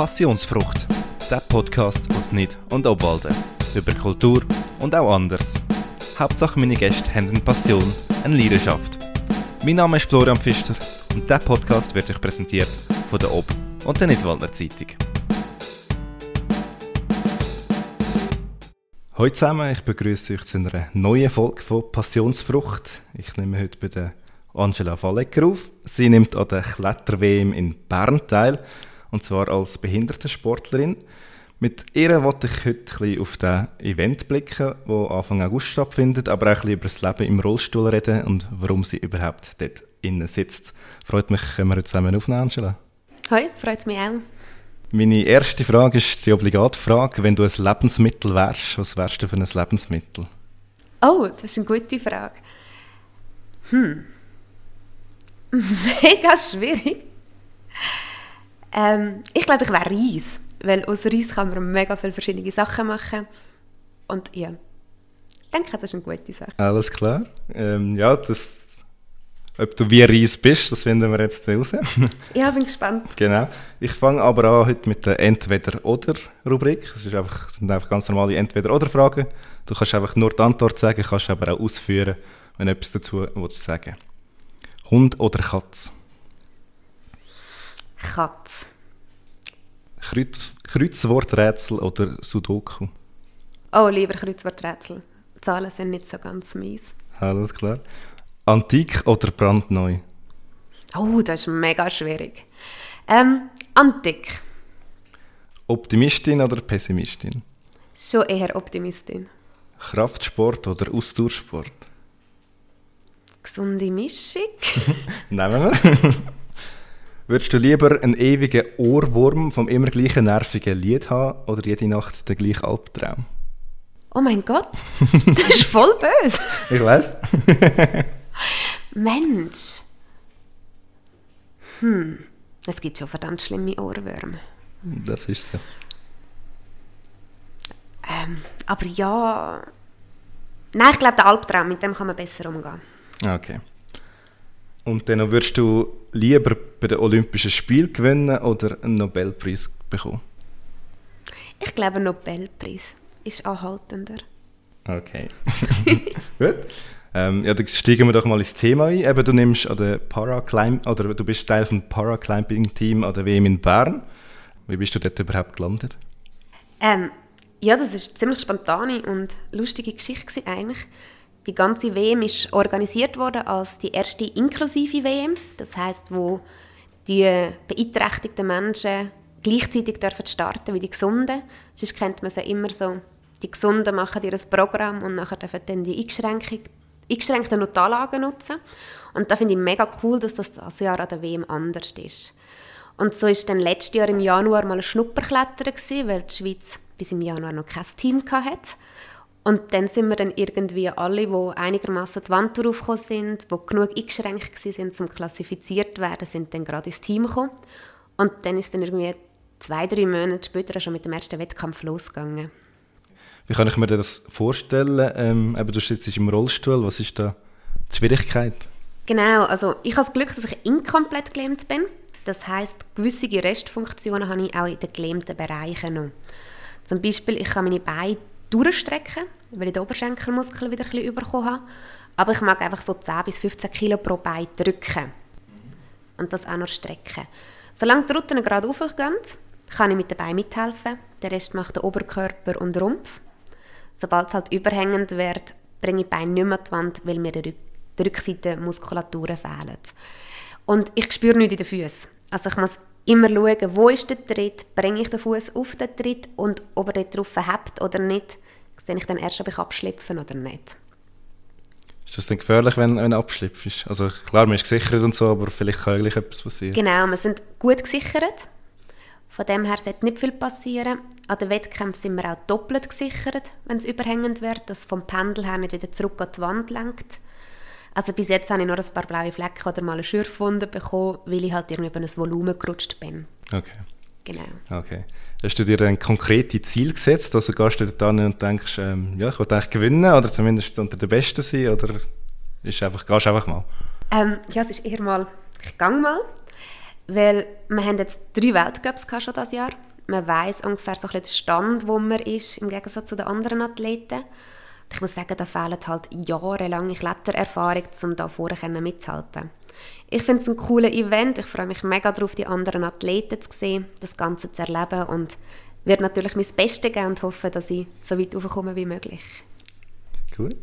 Passionsfrucht, der Podcast aus Nid und Obwalden. Über Kultur und auch anders. Hauptsache meine Gäste haben eine Passion, eine Leidenschaft. Mein Name ist Florian Pfister und dieser Podcast wird euch präsentiert von der Ob- und der Nidwaldner Zeitung. Hallo zusammen, ich begrüße euch zu einer neuen Folge von Passionsfrucht. Ich nehme heute bei der Angela Fallecker auf. Sie nimmt an der Kletter-WM in Bern teil, und zwar als Behindertensportlerin. Mit ihr wollte ich heute ein auf das Event blicken, das Anfang August stattfindet, aber auch ein bisschen über das Leben im Rollstuhl reden und warum sie überhaupt dort innen sitzt. Freut mich, können wir heute zusammen aufnehmen, Angela. Hoi, freut mich auch. Meine erste Frage ist die obligate Frage, wenn du ein Lebensmittel wärst, was wärst du für ein Lebensmittel? Oh, das ist eine gute Frage. Hm. Mega schwierig. Ähm, ich glaube, ich wäre Reis, weil aus Reis kann man mega viele verschiedene Sachen machen. Und ja, ich denke, das ist eine gute Sache. Alles klar. Ähm, ja, das, ob du wie Reis bist, das finden wir jetzt raus. Ja, bin gespannt. genau. Ich fange aber an heute mit der Entweder-Oder-Rubrik. Es einfach, es sind einfach ganz normale Entweder-Oder-Fragen. Du kannst einfach nur die Antwort sagen, kannst aber auch ausführen, wenn du etwas dazu willst sagen Hund oder Katz? Katz. Kreuz, Kreuzworträtsel oder Sudoku? Oh, lieber Kreuzworträtsel. Zahlen sind nicht so ganz mies. Alles klar. Antik oder brandneu? Oh, das ist mega schwierig. Ähm, Antik. Optimistin oder Pessimistin? Schon eher Optimistin. Kraftsport oder Ausdauersport? Gesunde Mischung. Nehmen wir. Würdest du lieber einen ewigen Ohrwurm vom immer gleichen nervigen Lied haben oder jede Nacht den gleichen Albtraum? Oh mein Gott, das ist voll böse. Ich weiß. Mensch. Hm, es gibt schon verdammt schlimme Ohrwürmer. Das ist so. Ähm, aber ja. Nein, ich glaube, der Albtraum, mit dem kann man besser umgehen. Okay. Und dann würdest du lieber bei den Olympischen Spielen gewinnen oder einen Nobelpreis bekommen? Ich glaube, Nobelpreis ist anhaltender. Okay. Gut. Ähm, ja, dann steigen wir doch mal ins Thema ein. Eben, du nimmst an der Paraclimb oder du bist Teil vom Paraclimbing-Team an der WM in Bern. Wie bist du dort überhaupt gelandet? Ähm, ja, das ist eine ziemlich spontane und lustige Geschichte eigentlich. Die ganze WM ist organisiert worden als die erste inklusive WM. Das heißt, wo die beeinträchtigten Menschen gleichzeitig dürfen starten wie die Gesunden. Sonst kennt man es ja immer so, die Gesunden machen ihr Programm und nachher dürfen dann die eingeschränkten Notallagen nutzen. Und da finde ich mega cool, dass das das Jahr an der WM anders ist. Und so ist dann letztes Jahr im Januar mal ein Schnupperklettern weil die Schweiz bis im Januar noch kein Team hatte. Und dann sind wir dann irgendwie alle, die einigermaßen die Wand aufgekommen sind, die genug eingeschränkt waren, um klassifiziert zu werden, sind dann gerade ins Team gekommen. Und dann ist dann irgendwie zwei, drei Monate später schon mit dem ersten Wettkampf losgegangen. Wie kann ich mir das vorstellen? Ähm, eben, du sitzt im Rollstuhl, was ist da die Schwierigkeit? Genau, also ich habe das Glück, dass ich inkomplett gelähmt bin. Das heißt, gewisse Restfunktionen habe ich auch in den gelähmten Bereichen noch. Zum Beispiel, ich kann meine Beine durchstrecken, weil ich den Oberschenkelmuskel wieder ein bisschen bekommen habe. Aber ich mag einfach so 10 bis 15 Kilo pro Bein drücken. Und das auch noch strecken. Solange die Routen gerade aufgehen, kann ich mit den Beinen mithelfen. Der Rest macht der Oberkörper und Rumpf. Sobald es halt überhängend wird, bringe ich die Beine nicht mehr an die Wand, weil mir die Rückseitenmuskulaturen fehlen. Und ich spüre nichts in den Füßen. Also ich muss immer schauen, wo ist der Tritt, bringe ich den Fuß auf den Tritt und ob er dort drauf hebt oder nicht, sehe ich dann erst, ob ich abschlüpfen oder nicht. Ist das denn gefährlich, wenn, wenn abschlüpfst? Also klar, man ist gesichert und so, aber vielleicht kann eigentlich etwas passieren. Genau, wir sind gut gesichert. Von dem her sollte nicht viel passieren. An den Wettkämpfen sind wir auch doppelt gesichert, wenn es überhängend wird, dass vom Pendel her nicht wieder zurück an die Wand lenkt. Also bis jetzt habe ich nur ein paar blaue Flecken oder mal eine Schürfwunde bekommen, weil ich halt irgendwie über ein Volumen gerutscht bin. Okay. Genau. Okay. Hast du dir ein konkretes Ziel gesetzt? Also gehst du dort hin und denkst, ähm, ja, ich will eigentlich gewinnen oder zumindest unter den Besten sein oder ist einfach, gehst du einfach mal? Ähm, ja, es ist eher mal, ich gang mal, weil wir haben jetzt drei Weltcups schon dieses Jahr Man weiß ungefähr so ein bisschen den Stand, wo man ist, im Gegensatz zu den anderen Athleten. Ich muss sagen, da fehlen halt jahrelange Klettererfahrung, um da vorne mitzuhalten. Ich finde es ein cooles Event. Ich freue mich mega darauf, die anderen Athleten zu sehen, das Ganze zu erleben und werde natürlich mein Bestes geben und hoffe, dass ich so weit aufkomme wie möglich. Gut.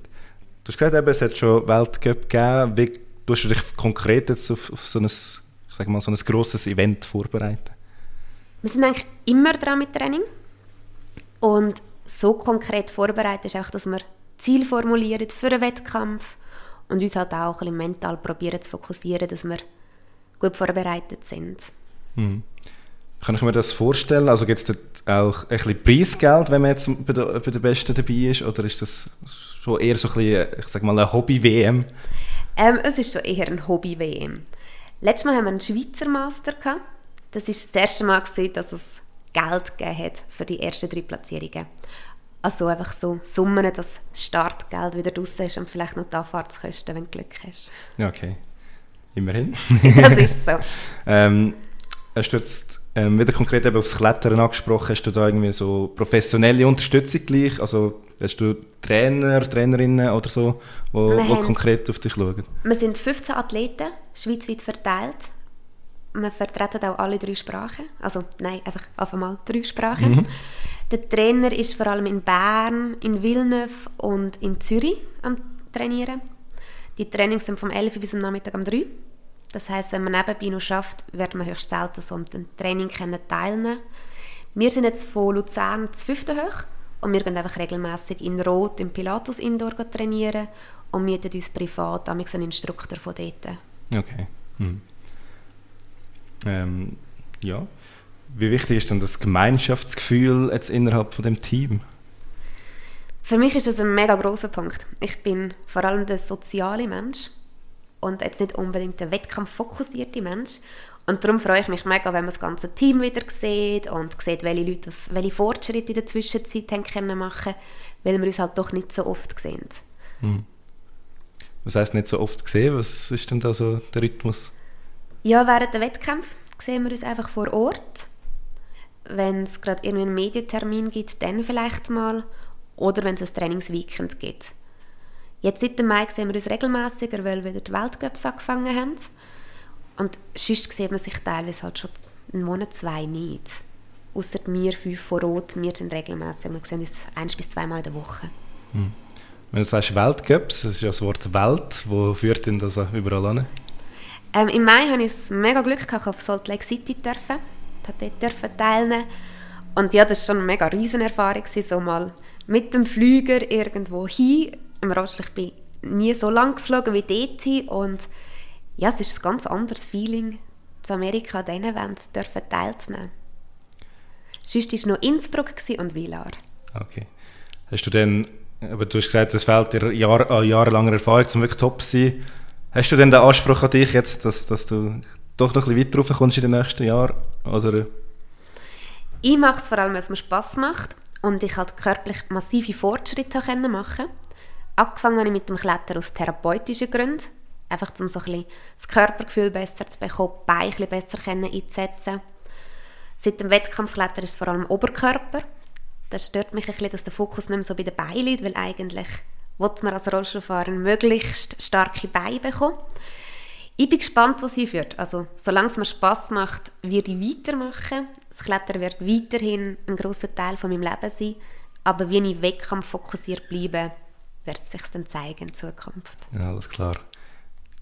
Du hast gesagt, eben, es hat schon Weltcup gegeben. Wie tust du dich konkret jetzt auf, auf so ein, ich sag mal, so ein grosses Event vorbereiten? Wir sind eigentlich immer dran mit Training. Und so konkret vorbereitet ist auch, dass wir Ziel formulieren für einen Wettkampf und uns halt auch ein bisschen mental probieren zu fokussieren, dass wir gut vorbereitet sind. Mhm. Kann ich mir das vorstellen? Also gibt es dort auch ein bisschen Preisgeld, wenn man jetzt bei, der, bei den Besten dabei ist? Oder ist das schon eher so ein bisschen, ich sag mal, eine Hobby-WM? Ähm, es ist schon eher ein Hobby-WM. Letztes Mal haben wir einen Schweizer Master gehabt. Das ist das erste Mal, gewesen, dass es Geld gegeben hat für die ersten drei Platzierungen. Also einfach so Summen, dass das Startgeld wieder raus ist und vielleicht noch die Anfahrtskosten, wenn du Glück hast. Ja, okay. Immerhin. das ist so. ähm, hast du jetzt ähm, wieder konkret eben aufs Klettern angesprochen, hast du da irgendwie so professionelle Unterstützung gleich? Also hast du Trainer, Trainerinnen oder so, die konkret auf dich schauen? Wir sind 15 Athleten, schweizweit verteilt. Wir vertreten auch alle drei Sprachen. Also nein, einfach auf einmal drei Sprachen. Mhm. Der Trainer ist vor allem in Bern, in Villeneuve und in Zürich am Trainieren. Die Trainings sind vom 11 bis am Nachmittag um 3 das heißt, wenn man nebenbei noch schafft, wird man höchst selten so am Training teilnehmen Wir sind jetzt von Luzern zu fünften hoch und wir gehen einfach regelmäßig in Rot im Pilatus Indoor trainieren und mieten uns privat einen Instruktor von dort. Okay. Hm. Ähm, ja. Wie wichtig ist denn das Gemeinschaftsgefühl jetzt innerhalb von dem Team? Für mich ist das ein mega großer Punkt. Ich bin vor allem der soziale Mensch und jetzt nicht unbedingt der wettkampffokussierte Mensch. Und darum freue ich mich mega, wenn man das ganze Team wieder sieht und sieht, welche Leute welche Fortschritte in der Zwischenzeit haben können machen weil wir uns halt doch nicht so oft sehen. Hm. Was heisst nicht so oft gesehen? Was ist denn da so der Rhythmus? Ja, während der Wettkämpfe sehen wir uns einfach vor Ort. Wenn es gerade irgendwie einen Medientermin gibt, dann vielleicht mal. Oder wenn es ein Trainingsweekend gibt. Jetzt seit dem Mai sehen wir uns regelmäßiger, weil wieder die Weltcups angefangen haben. Und sonst sieht man sich teilweise halt schon einen Monat, zwei nicht. Außer wir fünf vor Ort, wir sind regelmäßig. Wir sehen uns ein bis zweimal in der Woche. Hm. Wenn du sagst Weltcups, das ist ja das Wort Welt, wo führt denn das überall an? Ähm, Im Mai hatte ich mega Glück, gehabt, auf Salt Lake City dürfen. Dort dürfen teilnehmen. Und ja, das war schon eine mega riesen Erfahrung, so mal mit dem Flüger irgendwo hin im Rollstuhl, ich bin nie so lang geflogen wie dort und ja, es ist ein ganz anderes Feeling, zu Amerika an diesen dürfen teilzunehmen. Sonst war noch Innsbruck und Villar. Okay. Hast du denn, aber du hast gesagt, es fehlt dir Jahr, an jahrelanger Erfahrung, um wirklich top zu sein. Hast du denn den Anspruch an dich jetzt, dass, dass du doch noch ein bisschen weiter raufkommst in den nächsten Jahren? Oder? Ich mache es vor allem, weil es mir Spass macht und ich halt körperlich massive Fortschritte machen konnte. Angefangen habe ich mit dem Klettern aus therapeutischen Gründen. Einfach um so ein bisschen das Körpergefühl besser zu bekommen, die Beine ein besser einzusetzen. Seit dem Wettkampfklettern ist es vor allem Oberkörper. Das stört mich ein bisschen, dass der Fokus nicht mehr so bei den Beinen liegt, weil eigentlich will man als Rollstuhlfahrer möglichst starke Beine bekommen. Ich bin gespannt, was hinführt. Also, solange es mir Spass macht, werde ich weitermachen. Das Klettern wird weiterhin ein grosser Teil von meinem Leben sein. Aber wie ich wettkampffokussiert bleibe, wird sich dann zeigen in Zukunft. Ja, alles klar.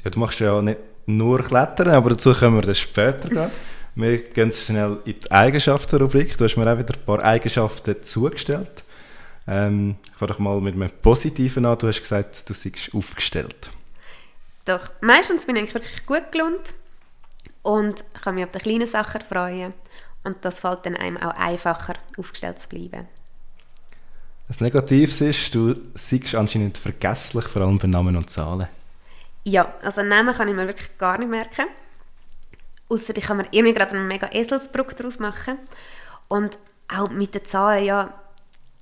Ja, du machst ja nicht nur Klettern, aber dazu kommen wir dann später gehen. Wir gehen schnell in die Eigenschaftenrubrik. Du hast mir auch wieder ein paar Eigenschaften zugestellt. Ähm, ich fange mal mit einem Positiven an. Du hast gesagt, du seist aufgestellt. Doch, meistens bin ich wirklich gut gelohnt und kann mich auf die kleinen Sachen freuen. Und das fällt dann einem auch einfacher, aufgestellt zu bleiben. Das Negatives ist, du siehst anscheinend vergesslich, vor allem bei Namen und Zahlen. Ja, also Namen kann ich mir wirklich gar nicht merken. Außer ich kann mir irgendwie gerade einen mega Eselsbruck daraus machen. Und auch mit den Zahlen, ja,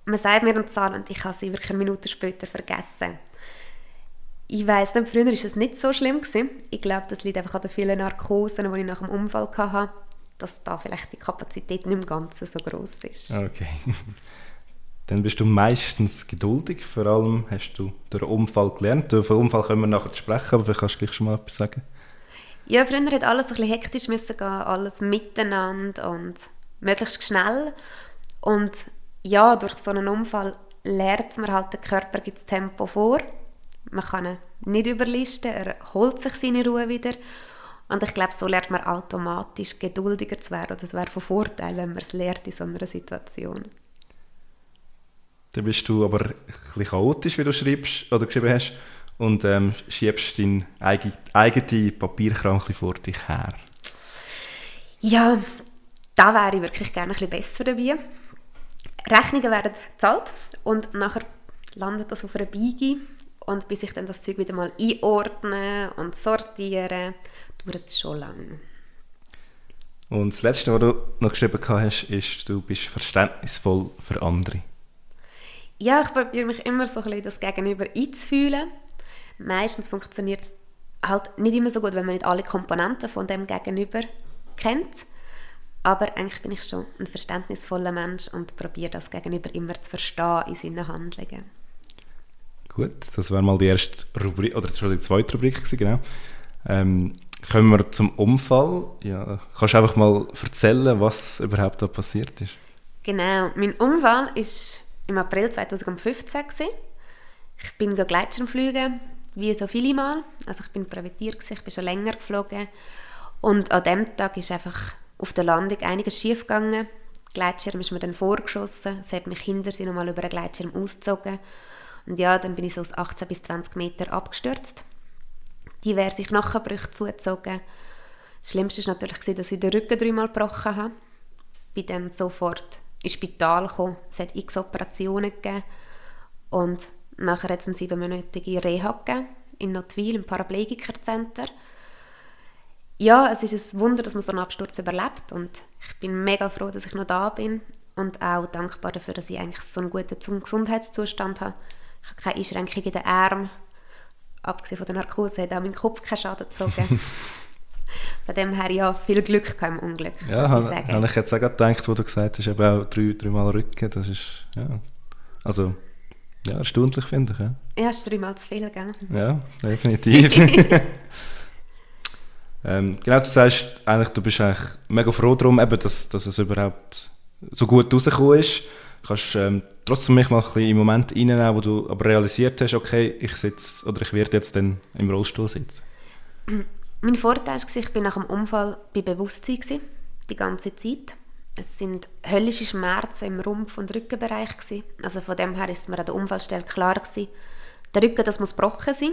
man sagt mir eine Zahl und ich habe sie wirklich eine Minute später vergessen. Ich weiss nicht, früher war es nicht so schlimm. Gewesen. Ich glaube, das liegt einfach an den vielen Narkosen, die ich nach dem Unfall hatte. dass da vielleicht die Kapazität nicht im Ganzen so groß ist. Okay. Dann bist du meistens geduldig, vor allem hast du durch den Unfall gelernt. Durch den Unfall können wir nachher sprechen, aber vielleicht kannst du gleich schon mal etwas sagen. Ja, früher hat alles ein bisschen hektisch müssen gehen, alles miteinander und möglichst schnell. Und ja, durch so einen Unfall lernt man halt, der Körper gibt das Tempo vor. Man kann ihn nicht überlisten, er holt sich seine Ruhe wieder. Und ich glaube, so lernt man automatisch geduldiger zu werden. Das wäre von Vorteil, wenn man es lernt in so einer Situation. Dann bist du aber ein bisschen chaotisch, wie du schreibst oder geschrieben hast, und ähm, schiebst deinen eigenen Papierkram vor dich her. Ja, da wäre ich wirklich gerne ein bisschen besser dabei. Rechnungen werden gezahlt und nachher landet das auf einer Biege und bis ich dann das Zeug wieder mal einordne und sortiere, dauert es schon lange. Und das Letzte, was du noch geschrieben hast, ist, du bist verständnisvoll für andere. Ja, ich probiere mich immer so ein bisschen das Gegenüber einzufühlen. Meistens funktioniert es halt nicht immer so gut, wenn man nicht alle Komponenten von dem Gegenüber kennt. Aber eigentlich bin ich schon ein verständnisvoller Mensch und probiere das Gegenüber immer zu verstehen in seinen Handlungen. Gut, das war mal die erste Rubrik, oder schon die zweite Rubrik gewesen, genau. Ähm, kommen wir zum Unfall. Ja, kannst du einfach mal erzählen, was überhaupt da passiert ist? Genau, mein Unfall ist im April 2015 gewesen. Ich bin Gleitschirmfliegen, wie so viele Mal. Also ich bin privilegiert, ich bin schon länger geflogen. Und an dem Tag ist einfach auf der Landung einiges schief gegangen. Der Gleitschirm ist mir dann vorgeschossen. Es hat mich hinter sich nochmal über den Gleitschirm ausgezogen. Und ja, dann bin ich so aus 18 bis 20 Meter abgestürzt. Diverse Knochenbrüche zugezogen. Das Schlimmste war natürlich, dass ich den Rücken dreimal gebrochen habe. Bin dann sofort ins Spital gekommen. Es hat x Operationen gegeben. Und nachher hat es eine siebenmonatige Reha gegeben, in Notwil, im Paraplegikerzentrum ja, es ist ein Wunder, dass man so einen Absturz überlebt und ich bin mega froh, dass ich noch da bin und auch dankbar dafür, dass ich eigentlich so einen guten Gesundheitszustand habe. Ich habe keine Einschränkungen in den Armen. Abgesehen von der Narkose hat auch mein Kopf keinen Schaden gezogen. Von dem her ja, viel Glück im Unglück, ja, muss ich sagen. habe ich jetzt auch gedacht, wo du gesagt hast, eben auch drei, dreimal Rücken, das ist, ja, also, ja, erstaunlich finde ich, ja. Ja, ist dreimal zu viel, gell? Ja, definitiv. Ähm, genau, du sagst eigentlich, du bist eigentlich mega froh darum, eben, dass, dass es überhaupt so gut rausgekommen ist. Kannst ähm, trotzdem mich mal im Moment reinnehmen, wo du aber realisiert hast, okay, ich sitze oder ich werde jetzt dann im Rollstuhl sitzen. Mein Vorteil war, ich bin nach dem Unfall bei Bewusstsein gewesen, die ganze Zeit. Es sind höllische Schmerzen im Rumpf- und Rückenbereich gewesen. Also von dem her ist mir an der Unfallstelle klar gewesen, der Rücken, das muss gebrochen sein,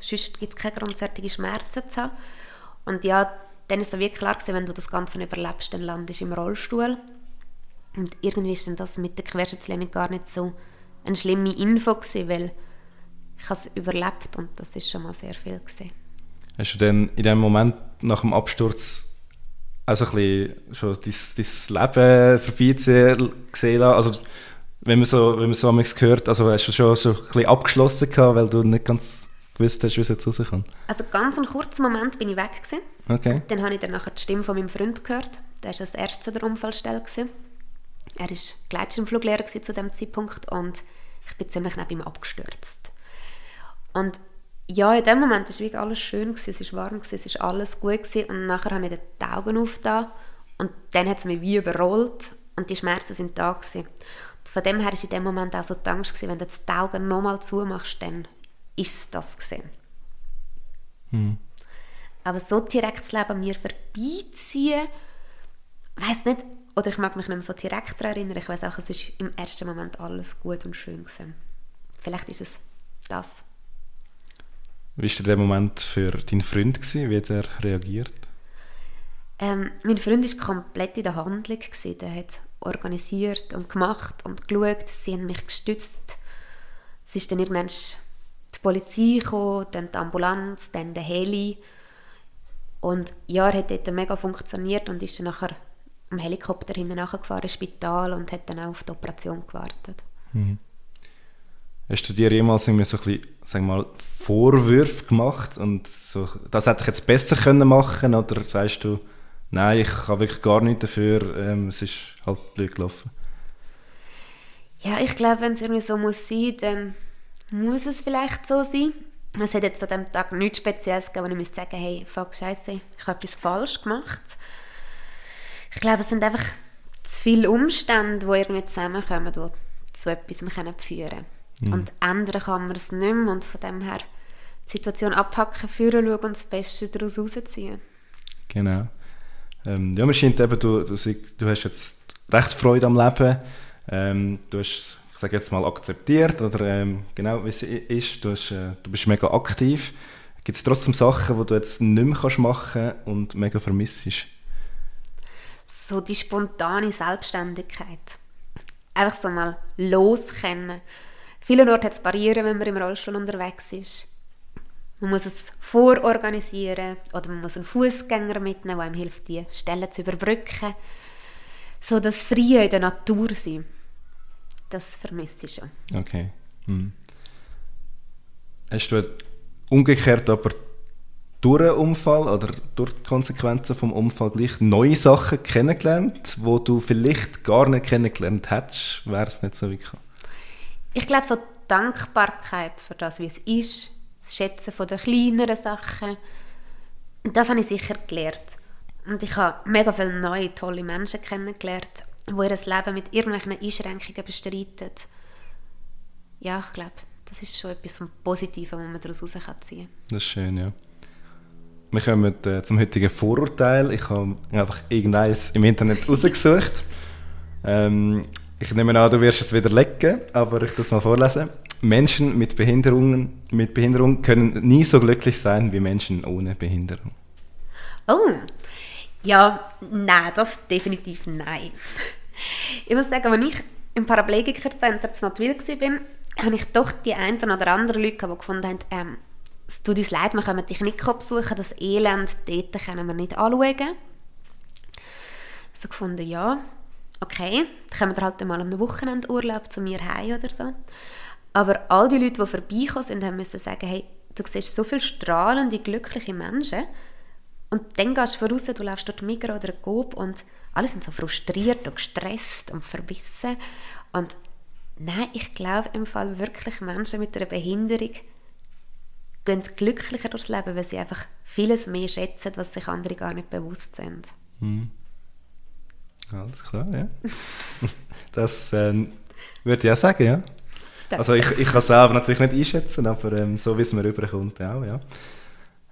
sonst gibt es keine grundsätzlichen Schmerzen zu haben. Und ja, dann ist es wirklich klar gewesen, wenn du das Ganze überlebst, dann landest du im Rollstuhl. Und irgendwie ist dann das mit der Querschnittslähmung gar nicht so eine schlimme Info gewesen, weil ich es überlebt und das ist schon mal sehr viel gewesen. Hast du denn in dem Moment nach dem Absturz also ein bisschen schon dein, dein Leben vorbeiziehen gesehen Also wenn man so, wenn man so hört, also hast du schon so ein bisschen abgeschlossen gehabt, weil du nicht ganz gewusst hast, wie es jetzt rauskommt? Also ganz einen kurzen Moment bin ich weg gewesen. Okay. Dann habe ich dann nachher die Stimme von meinem Freund gehört. Der war als erster der Unfallstelle. Gewesen. Er war Gleitschirmfluglehrer zu diesem Zeitpunkt und ich bin ziemlich neben ihm abgestürzt. Und ja, in dem Moment war wirklich alles schön, gewesen, es war warm, gewesen, es war alles gut gewesen. und nachher habe ich die Augen aufgetan und dann hat es mich wie überrollt und die Schmerzen sind da gewesen. Und von dem her war in dem Moment auch so die Angst, gewesen, wenn du die Augen nochmal zumachst, dann ist das gesehen. Hm. Aber so direkt das Leben an mir vorbeiziehen, weiß nicht, oder ich mag mich nicht mehr so direkt daran erinnern. Ich weiß auch, es ist im ersten Moment alles gut und schön gewesen. Vielleicht ist es das. Wie war der Moment für deinen Freund? Gewesen? Wie hat er reagiert? Ähm, mein Freund war komplett in der Handlung. Gewesen. Der hat organisiert und gemacht und geschaut. Sie haben mich gestützt. Es ist dann irgendwann Polizei gekommen, dann die Ambulanz, dann der Heli. Und ja, er hat dort mega funktioniert und ist dann nachher am Helikopter hinten nachgefahren ins Spital und hat dann auch auf die Operation gewartet. Mhm. Hast du dir jemals irgendwie so ein bisschen, sag mal, Vorwürfe gemacht und so, das hätte ich jetzt besser können machen oder sagst du, nein, ich habe wirklich gar nichts dafür, ähm, es ist halt blöd gelaufen. Ja, ich glaube, wenn es irgendwie so muss sein, dann muss es vielleicht so sein. Es hat jetzt an diesem Tag nichts Spezielles gegeben, wo ich müsste sagen, hey, fuck, scheiße, ich habe etwas falsch gemacht. Ich glaube, es sind einfach zu viele Umstände, die irgendwie zusammenkommen, die zu etwas führen können. Mhm. Und ändern kann man es nicht mehr und von dem her die Situation abpacken, führen, schauen und das Beste daraus rausziehen. Genau. Ähm, ja, man scheint eben, du, du, du hast jetzt recht Freude am Leben. Ähm, du hast sage jetzt mal, akzeptiert oder ähm, genau wie es ist. Du, hast, äh, du bist mega aktiv. Gibt es trotzdem Sachen, die du jetzt nicht mehr kannst machen und mega vermisst? So die spontane Selbstständigkeit. Einfach so mal loskennen. Viele Orte hat es Barrieren, wenn man im Rollstuhl unterwegs ist. Man muss es vororganisieren oder man muss einen Fußgänger mitnehmen, der einem hilft, die Stellen zu überbrücken. So das Freie in der Natur sein das vermisse ich schon. Okay. Hm. Hast du umgekehrt aber durch den Unfall oder durch die Konsequenzen vom Unfall gleich neue Sachen kennengelernt, wo du vielleicht gar nicht kennengelernt hättest, wäre es nicht so wie gekommen? Ich glaube, so Dankbarkeit für das, wie es ist, das Schätzen von den kleineren Sachen, das habe ich sicher gelernt. Und ich habe mega viele neue, tolle Menschen kennengelernt die ihr Leben mit irgendwelchen Einschränkungen bestreiten. Ja, ich glaube, das ist schon etwas vom Positiven, was man daraus ziehen kann. Das ist schön, ja. Wir kommen äh, zum heutigen Vorurteil. Ich habe einfach irgendeins im Internet rausgesucht. Ähm, ich nehme an, du wirst es wieder lecken, aber ich das mal vorlesen. Menschen mit, Behinderungen, mit Behinderung können nie so glücklich sein wie Menschen ohne Behinderung. Oh, ja, nein, das definitiv nein. Ich muss sagen, als ich im Paraplegikerzentrum in Notwil war, habe ich doch die einen oder anderen Leute, die gefunden haben, ähm, es tut uns leid, wir können dich nicht besuchen, das Elend dort können wir nicht anschauen. So gefunden, ja, okay, dann kommen wir halt mal am Wochenende Urlaub zu mir heim oder so. Aber all die Leute, die vorbeigekommen sind, haben sagen, hey, du siehst so viele strahlende, glückliche Menschen, und dann gehst du voraus, du läufst dort Migros oder Coop und alle sind so frustriert und gestresst und verbissen. Und nein, ich glaube im Fall wirklich Menschen mit einer Behinderung gehen glücklicher durchs Leben, weil sie einfach vieles mehr schätzen, was sich andere gar nicht bewusst sind. Hm. Alles klar, ja. das äh, würde ich auch sagen, ja. Also ich, ich kann es selber natürlich nicht einschätzen, aber ähm, so wie es mir rüberkommt, auch, ja.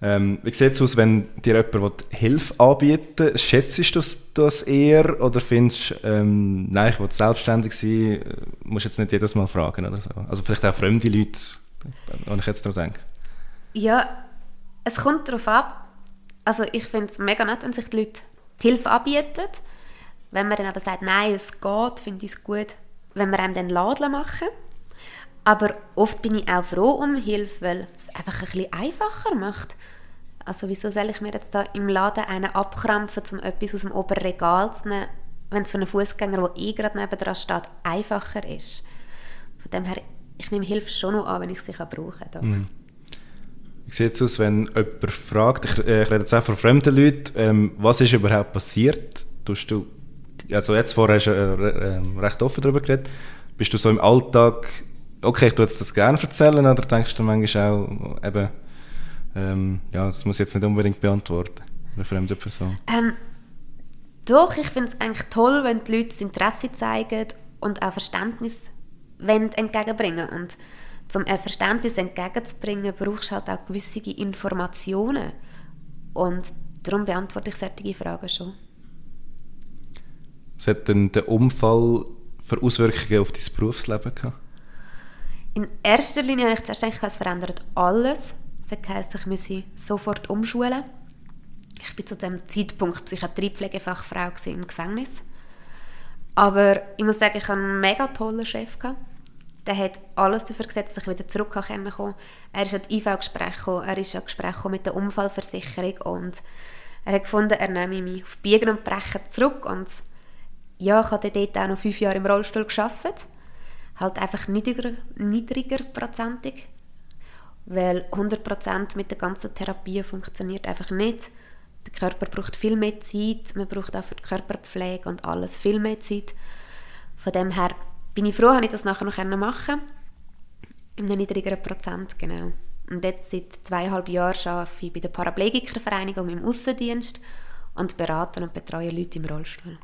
Ähm, wie sieht es aus, wenn dir jemand Hilfe anbieten Schätzt du das, das eher oder findest du, ähm, nein, ich will selbstständig sein, äh, musst jetzt nicht jedes Mal fragen oder so? Also vielleicht auch fremde Leute, wenn ich jetzt daran denke. Ja, es kommt darauf ab. Also ich finde es mega nett, wenn sich die Leute die Hilfe anbieten. Wenn man dann aber sagt, nein, es geht, finde ich es gut, wenn wir einem dann Laden machen. Aber oft bin ich auch froh um Hilfe, weil es einfach ein bisschen einfacher macht. Also wieso soll ich mir jetzt da im Laden einen abkrampfen, um etwas aus dem oberen Regal zu nehmen, wenn es für einen Fußgänger, der eh gerade nebenan steht, einfacher ist. Von dem her, ich nehme Hilfe schon noch an, wenn ich sie brauchen kann. Mhm. Wie sieht es aus, wenn jemand fragt, ich, äh, ich rede jetzt auch von fremden Leuten, ähm, was ist überhaupt passiert? Tust du, also jetzt vorher hast du äh, äh, recht offen darüber geredet, bist du so im Alltag okay, ich tue jetzt das gerne erzählen, oder denkst du manchmal auch, eben, ähm, ja, das muss ich jetzt nicht unbedingt beantworten, eine fremde Person? Ähm, doch, ich finde es eigentlich toll, wenn die Leute das Interesse zeigen und auch Verständnis entgegenbringen Und um ein Verständnis entgegenzubringen, brauchst du halt auch gewisse Informationen. Und darum beantworte ich solche Fragen schon. Was hat denn der Unfall für Auswirkungen auf dein Berufsleben gehabt? In erster Linie habe ich zuerst gedacht, es verändert alles. Das heisst, ich muss sofort umschulen. Ich war zu diesem Zeitpunkt Psychiatriepflegefachfrau im Gefängnis. Aber ich muss sagen, ich hatte einen mega tollen Chef. Der hat alles dafür gesetzt, dass ich wieder zurückkommen konnte. Er ist an die IV-Gespräche gekommen, er ist an Gespräche mit der Unfallversicherung und er hat gefunden, er nehme mich auf Biegen und Brechen zurück. Und ja, ich habe dort auch noch fünf Jahre im Rollstuhl gearbeitet halt einfach niedriger, niedriger prozentig, weil 100% mit der ganzen Therapie funktioniert einfach nicht. Der Körper braucht viel mehr Zeit, man braucht auch für die Körperpflege und alles viel mehr Zeit. Von dem her bin ich froh, dass ich das nachher noch machen einem niedrigeren Prozent, genau. Und jetzt seit zweieinhalb Jahren arbeite ich bei der Paraplegikervereinigung im Außendienst und berate und betreue Leute im Rollstuhl.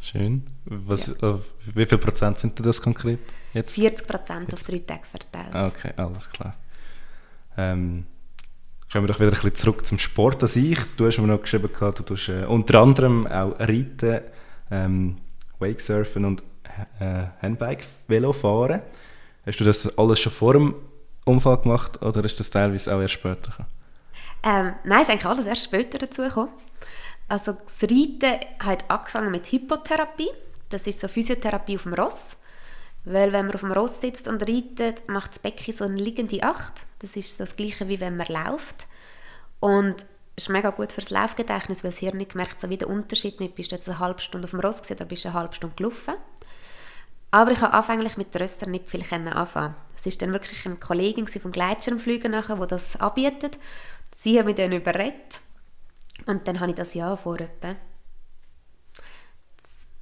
Schön. Was, ja. äh, wie viel Prozent sind das konkret jetzt? 40 Prozent auf drei Tage verteilt. Ah, okay, alles klar. Ähm, kommen wir doch wieder ein bisschen zurück zum Sport an sich. Du hast mir noch geschrieben, du tust äh, unter anderem auch Reiten, ähm, Wakesurfen und äh, Handbike-Velo fahren. Hast du das alles schon vor dem Unfall gemacht oder ist das teilweise auch erst später gekommen? Ähm, nein, ist eigentlich alles erst später dazu gekommen. Also das Reiten hat angefangen mit Hypotherapie. Das ist so Physiotherapie auf dem Ross. Weil wenn man auf dem Ross sitzt und reitet, macht das Becken so eine liegende Acht. Das ist das gleiche, wie wenn man läuft. Und ist mega gut fürs Laufgedächtnis, weil das Hirn nicht merkt, so wie der Unterschied nicht. Bist du jetzt eine halbe Stunde auf dem Ross gewesen, oder bist du eine halbe Stunde gelaufen. Aber ich habe anfänglich mit Röster nicht viel anfangen. Es war dann wirklich eine Kollegin vom Gleitschirmfliegen die das anbietet. Sie hat mich dann überredet. Und dann habe ich das Jahr vor etwa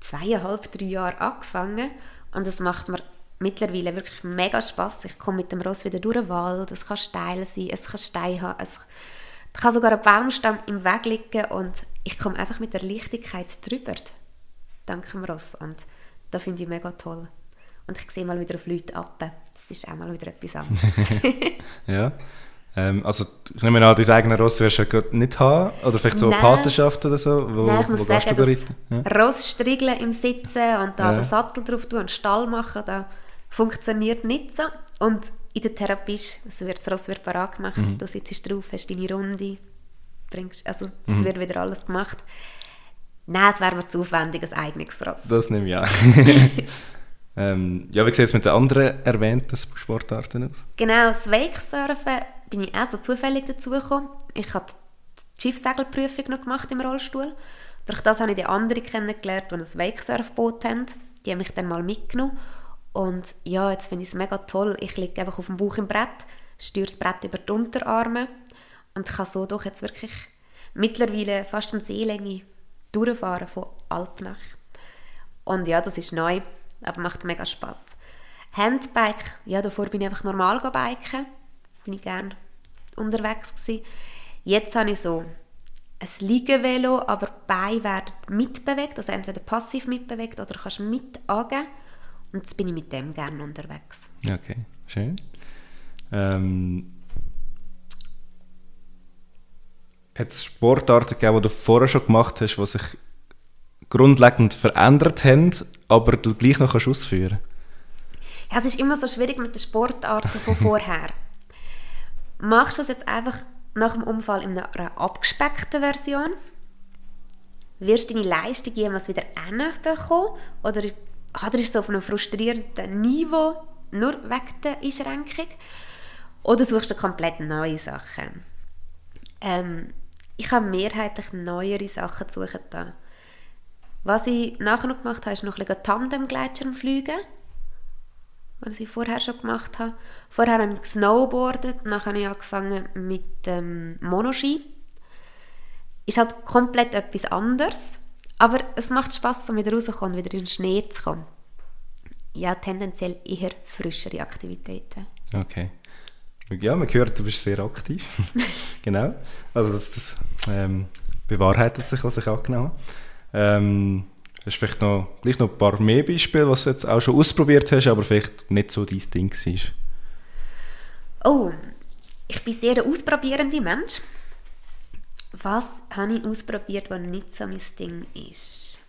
zweieinhalb, drei Jahren angefangen. Und es macht mir mittlerweile wirklich mega Spaß. Ich komme mit dem Ross wieder durch den Wald. Es kann steil sein, es kann Stein haben. Es kann sogar ein Baumstamm im Weg liegen und ich komme einfach mit der Leichtigkeit drüber. Dank dem Ross. Und das finde ich mega toll. Und ich sehe mal wieder auf Leute ab. Das ist auch mal wieder etwas anderes. ja. Ähm, also ich nehme an, dein eigenes Ross wirst du ja nicht haben, oder vielleicht so eine Patenschaft oder so, wo, Nein, ich muss wo sagen, das ja? Ross striegeln im Sitzen und da ja. den Sattel drauf tun und Stall machen, das funktioniert nicht so. Und in der Therapie also wird das Ross wird parat gemacht, mhm. du sitzt drauf, hast deine Runde, bringst, also es mhm. wird wieder alles gemacht. Nein, es wäre mir zu aufwendig, ein eigenes Ross. Das nehme ich an. ähm, ja, wie sieht es mit den anderen erwähnten Sportarten aus? Genau, das Wakesurfen bin ich auch so zufällig dazu gekommen. Ich habe die Schiffssegelprüfung noch gemacht im Rollstuhl. Durch das habe ich die anderen kennengelernt, die ein Wakesurfboot haben. Die haben mich dann mal mitgenommen. Und ja, jetzt finde ich es mega toll. Ich liege einfach auf dem Bauch im Brett, steuere das Brett über die Unterarme und kann so doch jetzt wirklich mittlerweile fast eine Seelänge durchfahren von Alpnach. Und ja, das ist neu, aber macht mega Spaß. Handbike, ja, davor bin ich einfach normal biken, bin ich gerne unterwegs gewesen. Jetzt habe ich so ein Liegevelo, aber die Beine werden mitbewegt, also entweder passiv mitbewegt oder kannst mit angeben. Und jetzt bin ich mit dem gerne unterwegs. Okay, schön. Ähm, hat es Sportarten gegeben, die du vorher schon gemacht hast, die sich grundlegend verändert haben, aber du gleich noch kannst ausführen ja, Es ist immer so schwierig mit den Sportarten von vorher. Machst du es jetzt einfach nach dem Unfall in einer abgespeckten Version? Wirst du deine Leistung jemals wieder hinbekommen? Oder, oder ist es auf einem frustrierenden Niveau, nur wegen der Einschränkung? Oder suchst du komplett neue Sachen? Ähm, ich habe mehrheitlich neuere Sachen suchen. Was ich nachher noch gemacht habe, ist noch ein bisschen Tandem-Gleitschirm fliegen. Was ich vorher schon gemacht habe. Vorher habe ich gesnowboardet, dann habe ich angefangen mit dem ähm, Monoski. Ist halt komplett etwas anderes, aber es macht Spaß, um wieder rauszukommen, wieder in den Schnee zu kommen. Ja, tendenziell eher frischere Aktivitäten. Okay. Ja, man hört, du bist sehr aktiv. genau. Also das, das ähm, bewahrheitet sich, was ich angenommen habe. Ähm, hast vielleicht noch, gleich noch ein paar mehr Beispiele, was du jetzt auch schon ausprobiert hast, aber vielleicht nicht so dein Ding war? Oh, ich bin sehr ein ausprobierender Mensch. Was habe ich ausprobiert, was nicht so mein Ding ist?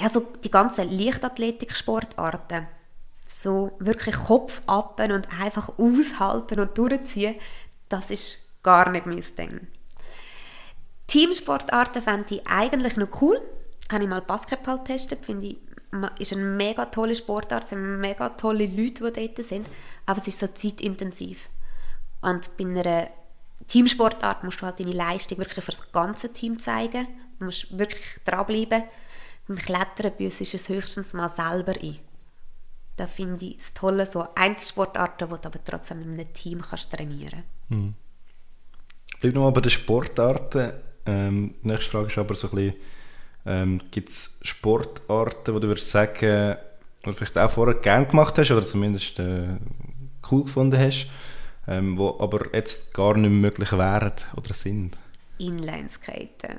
Ja, so die ganzen Leichtathletik-Sportarten so wirklich Kopf ab und einfach aushalten und durchziehen, das ist gar nicht mein Ding. Teamsportarten fände ich eigentlich noch cool. Habe ich mal Basketball getestet, finde ich, ist eine mega tolle Sportart, es sind mega tolle Leute, die dort sind, aber es ist so zeitintensiv. Und bei einer Teamsportart musst du halt deine Leistung wirklich für das ganze Team zeigen. Du musst wirklich dranbleiben. Beim Klettern ist es höchstens mal selber ein. Da finde ich es toll, so Einzelsportarten, die du aber trotzdem in einem Team kannst trainieren kannst. Mhm. Bleib nochmal bei den Sportarten. Ähm, die nächste Frage ist aber so ein bisschen, ähm, gibt es Sportarten, wo du würdest sagen, oder vielleicht auch vorher gerne gemacht hast oder zumindest äh, cool gefunden hast, ähm, wo aber jetzt gar nicht mehr möglich wären oder sind? Inlineskaten.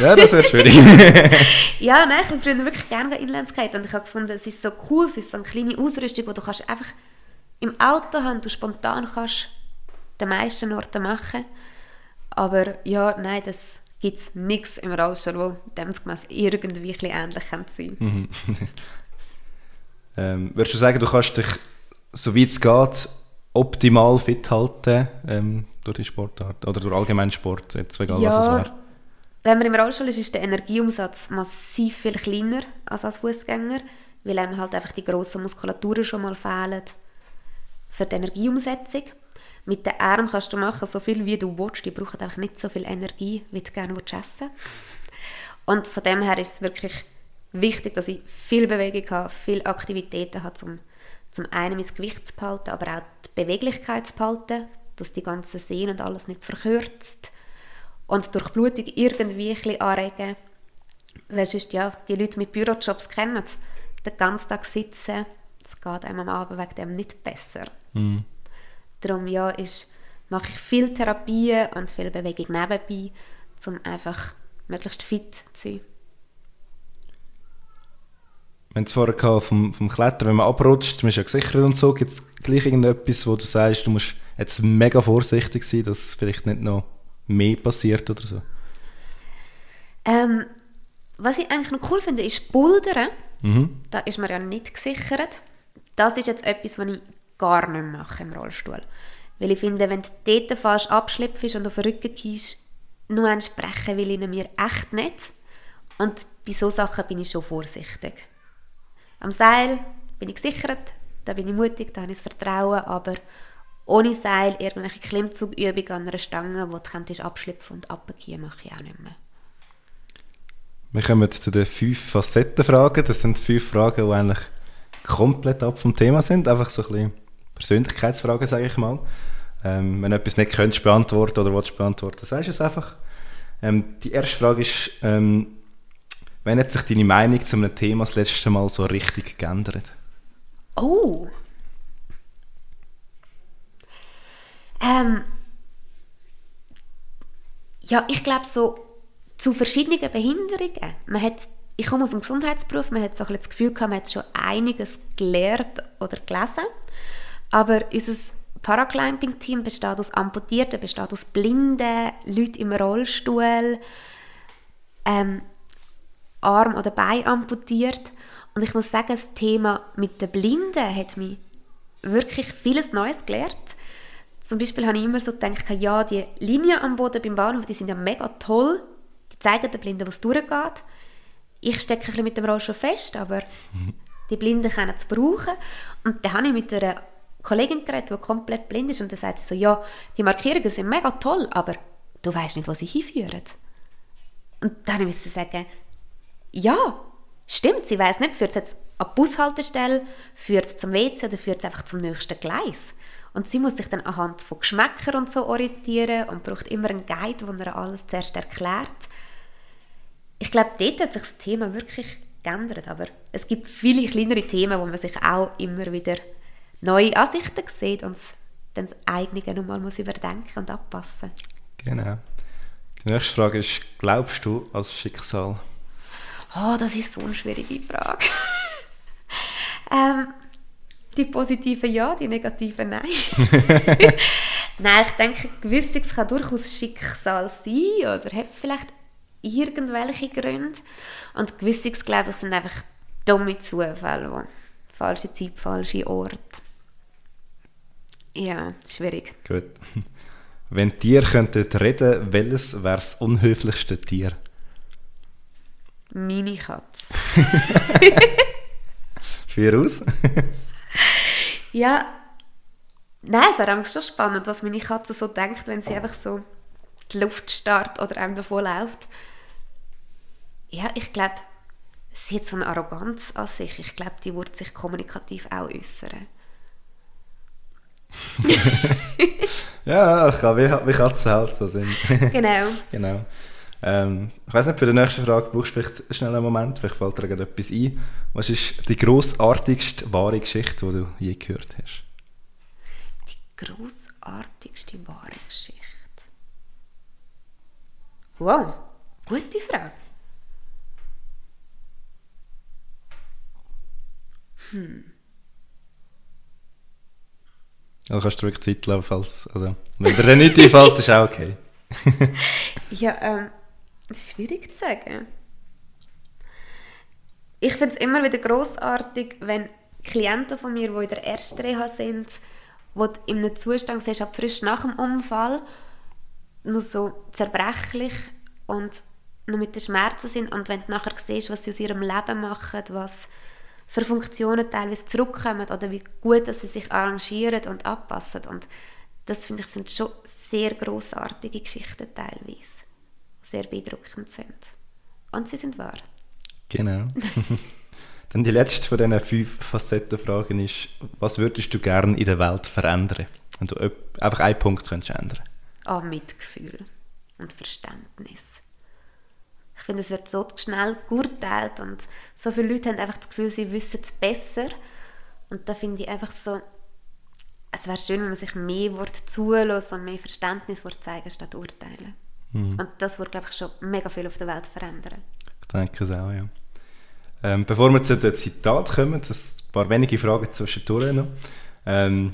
Ja, das wäre schwierig. ja, nein, ich habe früher wirklich gerne Inlineskaten und ich habe gefunden, es ist so cool, es ist so eine kleine Ausrüstung, die du kannst einfach im Auto haben, du spontan kannst den meisten Orten machen. Aber ja, nein, das gibt es nichts im Rollstuhl, wo demgemäß irgendwie ein ähnlich sein kann. Mhm. ähm, würdest du sagen, du kannst dich, so wie es geht, optimal fit halten ähm, durch die Sportart oder durch allgemeinen Sport, jetzt egal ja, was es wäre? Wenn man im Rollstuhl ist, ist der Energieumsatz massiv viel kleiner als als Fußgänger, weil einem halt einfach die grossen Muskulaturen schon mal fehlen für die Energieumsetzung. Mit den Armen kannst du machen, so viel wie du willst. Die brauchen einfach nicht so viel Energie, wie du gerne essen Und von dem her ist es wirklich wichtig, dass ich viel Bewegung habe, viele Aktivitäten habe, um zum einen mein Gewicht zu behalten, aber auch die Beweglichkeit zu behalten, dass die ganzen Sehnen und alles nicht verkürzt und durch Blutung irgendwie ein bisschen anregen. Weil sonst, ja, die Leute mit Bürojobs kennen es, den ganzen Tag sitzen, es geht einem am Abend wegen dem nicht besser. Mhm. Darum ja, ist, mache ich viel Therapie und viel Bewegung nebenbei, um einfach möglichst fit zu sein. Wir haben es vorher vom, vom Klettern, wenn man abrutscht, man ist ja gesichert und so, gibt es gleich irgendetwas, wo du sagst, du musst jetzt mega vorsichtig sein, dass vielleicht nicht noch mehr passiert oder so? Ähm, was ich eigentlich noch cool finde, ist Bouldern. Mhm. Da ist man ja nicht gesichert. Das ist jetzt etwas, was ich gar nicht mache im Rollstuhl. Weil ich finde, wenn du dort falsch abschlüpfst und auf den Rücken gehst, nur entsprechen will ich mir echt nicht. Und bei solchen Sachen bin ich schon vorsichtig. Am Seil bin ich gesichert, da bin ich mutig, da habe ich das Vertrauen, aber ohne Seil irgendwelche Klimmzugübungen an einer Stange, wo du könntest abschlüpfen und abgehen, mache ich auch nicht mehr. Wir kommen zu den fünf Facettenfragen. Das sind fünf Fragen, die eigentlich komplett ab vom Thema sind. Einfach so ein bisschen Persönlichkeitsfragen, sage ich mal. Ähm, wenn du etwas nicht könntest beantworten oder willst beantworten, sagst du es einfach. Ähm, die erste Frage ist, ähm, wann hat sich deine Meinung zu einem Thema das letzte Mal so richtig geändert? Oh! Ähm, ja, ich glaube so zu verschiedenen Behinderungen. Man hat, ich komme aus dem Gesundheitsberuf, man hat so ein das Gefühl gehabt, man hat schon einiges gelernt oder gelesen. Aber unser Paraclimbing-Team besteht aus Amputierten, besteht aus Blinden, Leuten im Rollstuhl, ähm, Arm oder Bein amputiert. Und ich muss sagen, das Thema mit den Blinden hat mich wirklich vieles Neues gelernt. Zum Beispiel habe ich immer so gedacht, ja, die Linien am Boden beim Bahnhof, die sind ja mega toll. Die zeigen den Blinden, was durchgeht. Ich stecke ein bisschen mit dem Rollstuhl fest, aber die Blinden können es brauchen. Und dann habe ich mit einer Kollegin geredet, die komplett blind ist und dann sagt sie so, ja, die Markierungen sind mega toll, aber du weißt nicht, wo sie hinführen. Und dann musste ich sagen, ja, stimmt, sie weiß nicht, führt es jetzt an die Bushaltestelle, führt es zum WC oder führt es einfach zum nächsten Gleis. Und sie muss sich dann anhand von Geschmäckern und so orientieren und braucht immer einen Guide, der ihr alles zuerst erklärt. Ich glaube, dort hat sich das Thema wirklich geändert, aber es gibt viele kleinere Themen, wo man sich auch immer wieder neue Ansichten sieht und dann das eigene nochmal muss überdenken und anpassen. Genau. Die nächste Frage ist, glaubst du als Schicksal? Oh, das ist so eine schwierige Frage. ähm, die positiven ja, die negativen nein. nein, ich denke, gewisses kann durchaus Schicksal sein oder hat vielleicht irgendwelche Gründe. Und gewisses, glaube ich, sind einfach dumme Zufälle, wo falsche Zeit, falsche Ort. Ja, schwierig. Gut. Wenn Tiere könnten reden, welches wäre das unhöflichste Tier? Meine Katze. Führ aus. ja, nein, es wäre schon spannend, was meine Katze so denkt, wenn sie einfach so die Luft starrt oder einem davon läuft. Ja, ich glaube, sie hat so eine Arroganz an sich. Ich glaube, die würde sich kommunikativ auch äußern. Ja, kann, wie, wie Katzen halt so sind. Genau. genau. Ähm, ich weiß nicht, für die nächste Frage brauchst du vielleicht schnell einen Moment, vielleicht fällt dir etwas ein. Was ist die grossartigste wahre Geschichte, die du je gehört hast? Die grossartigste wahre Geschichte? Wow, gute Frage. Hm. Also kannst du wirklich Zeit lassen, falls, also, wenn dir nicht einfällt, ist auch okay. ja, ähm, das ist schwierig zu sagen. Ich finde es immer wieder großartig, wenn Klienten von mir, die in der ersten Reha sind, wo du in einem Zustand siehst, frisch nach dem Unfall, noch so zerbrechlich und noch mit den Schmerzen sind und wenn du nachher siehst, was sie aus ihrem Leben machen, was für Funktionen teilweise zurückkommen oder wie gut dass sie sich arrangieren und anpassen und das finde ich sind schon sehr großartige Geschichten teilweise, sehr beeindruckend sind. Und sie sind wahr. Genau. Dann die letzte von diesen fünf Facettenfragen ist, was würdest du gerne in der Welt verändern? Wenn du einfach einen Punkt könntest ändern An oh, Mitgefühl und Verständnis. Ich finde, es wird so schnell geurteilt und so viele Leute haben einfach das Gefühl, sie wissen es besser. Und da finde ich einfach so, es wäre schön, wenn man sich mehr zulassen und mehr Verständnis zeigen statt urteilen. Mhm. Und das würde, glaube ich, schon mega viel auf der Welt verändern. Ich denke es auch, ja. Ähm, bevor wir zu dem Zitat kommen, das ein paar wenige Fragen zwischendurch noch. Ähm,